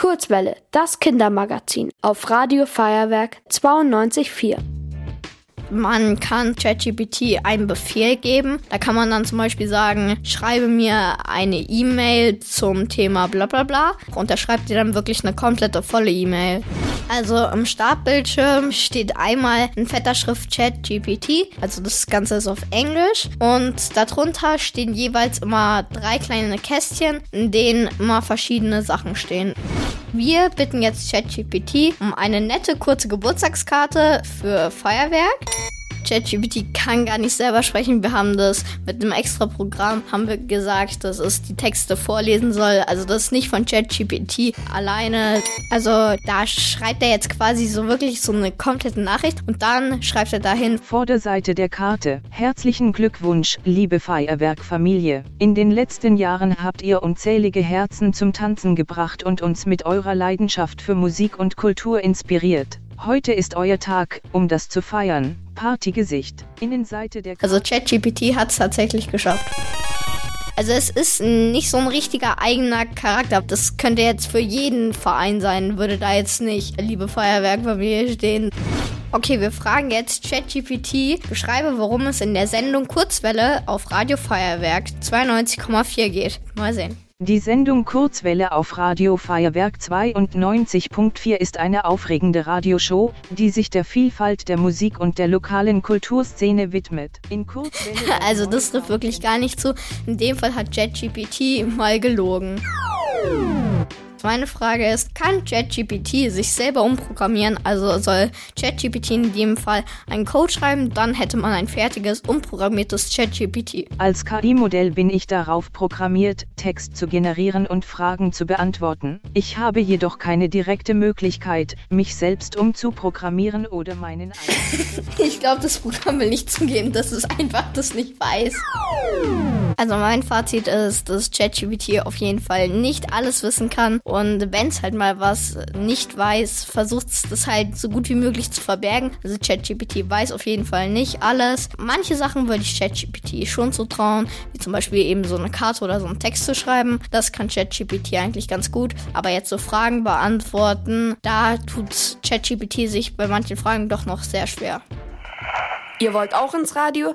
Kurzwelle, das Kindermagazin auf Radio Feuerwerk 92.4 man kann ChatGPT einen Befehl geben. Da kann man dann zum Beispiel sagen, schreibe mir eine E-Mail zum Thema bla bla bla. Und da schreibt ihr dann wirklich eine komplette volle E-Mail. Also im Startbildschirm steht einmal in fetter Schrift ChatGPT. Also das Ganze ist auf Englisch. Und darunter stehen jeweils immer drei kleine Kästchen, in denen immer verschiedene Sachen stehen. Wir bitten jetzt ChatGPT um eine nette kurze Geburtstagskarte für Feuerwerk. ChatGPT kann gar nicht selber sprechen. Wir haben das mit einem extra Programm, haben wir gesagt, dass es die Texte vorlesen soll. Also das ist nicht von ChatGPT alleine. Also da schreibt er jetzt quasi so wirklich so eine komplette Nachricht und dann schreibt er dahin. Vorderseite der Karte. Herzlichen Glückwunsch, liebe Feuerwerkfamilie. In den letzten Jahren habt ihr unzählige Herzen zum Tanzen gebracht und uns mit eurer Leidenschaft für Musik und Kultur inspiriert. Heute ist euer Tag, um das zu feiern. Partygesicht. Innenseite der. Also ChatGPT hat es tatsächlich geschafft. Also es ist nicht so ein richtiger eigener Charakter. Das könnte jetzt für jeden Verein sein, würde da jetzt nicht liebe Feuerwerkfamilie stehen. Okay, wir fragen jetzt ChatGPT, beschreibe, worum es in der Sendung Kurzwelle auf Radio Feuerwerk 92,4 geht. Mal sehen. Die Sendung Kurzwelle auf Radio Feuerwerk 92.4 ist eine aufregende Radioshow, die sich der Vielfalt der Musik und der lokalen Kulturszene widmet. Also das trifft wirklich gar nicht zu. In dem Fall hat JetGPT mal gelogen. Meine Frage ist, kann ChatGPT sich selber umprogrammieren? Also soll ChatGPT in dem Fall einen Code schreiben, dann hätte man ein fertiges, umprogrammiertes ChatGPT. Als KI-Modell bin ich darauf programmiert, Text zu generieren und Fragen zu beantworten. Ich habe jedoch keine direkte Möglichkeit, mich selbst umzuprogrammieren oder meinen Ich glaube, das Programm will nicht zugeben, dass es einfach das nicht weiß. Also mein Fazit ist, dass ChatGPT auf jeden Fall nicht alles wissen kann und wenn es halt mal was nicht weiß, versucht es das halt so gut wie möglich zu verbergen. Also ChatGPT weiß auf jeden Fall nicht alles. Manche Sachen würde ich ChatGPT schon zutrauen, wie zum Beispiel eben so eine Karte oder so einen Text zu schreiben. Das kann ChatGPT eigentlich ganz gut. Aber jetzt so Fragen beantworten, da tut ChatGPT sich bei manchen Fragen doch noch sehr schwer. Ihr wollt auch ins Radio?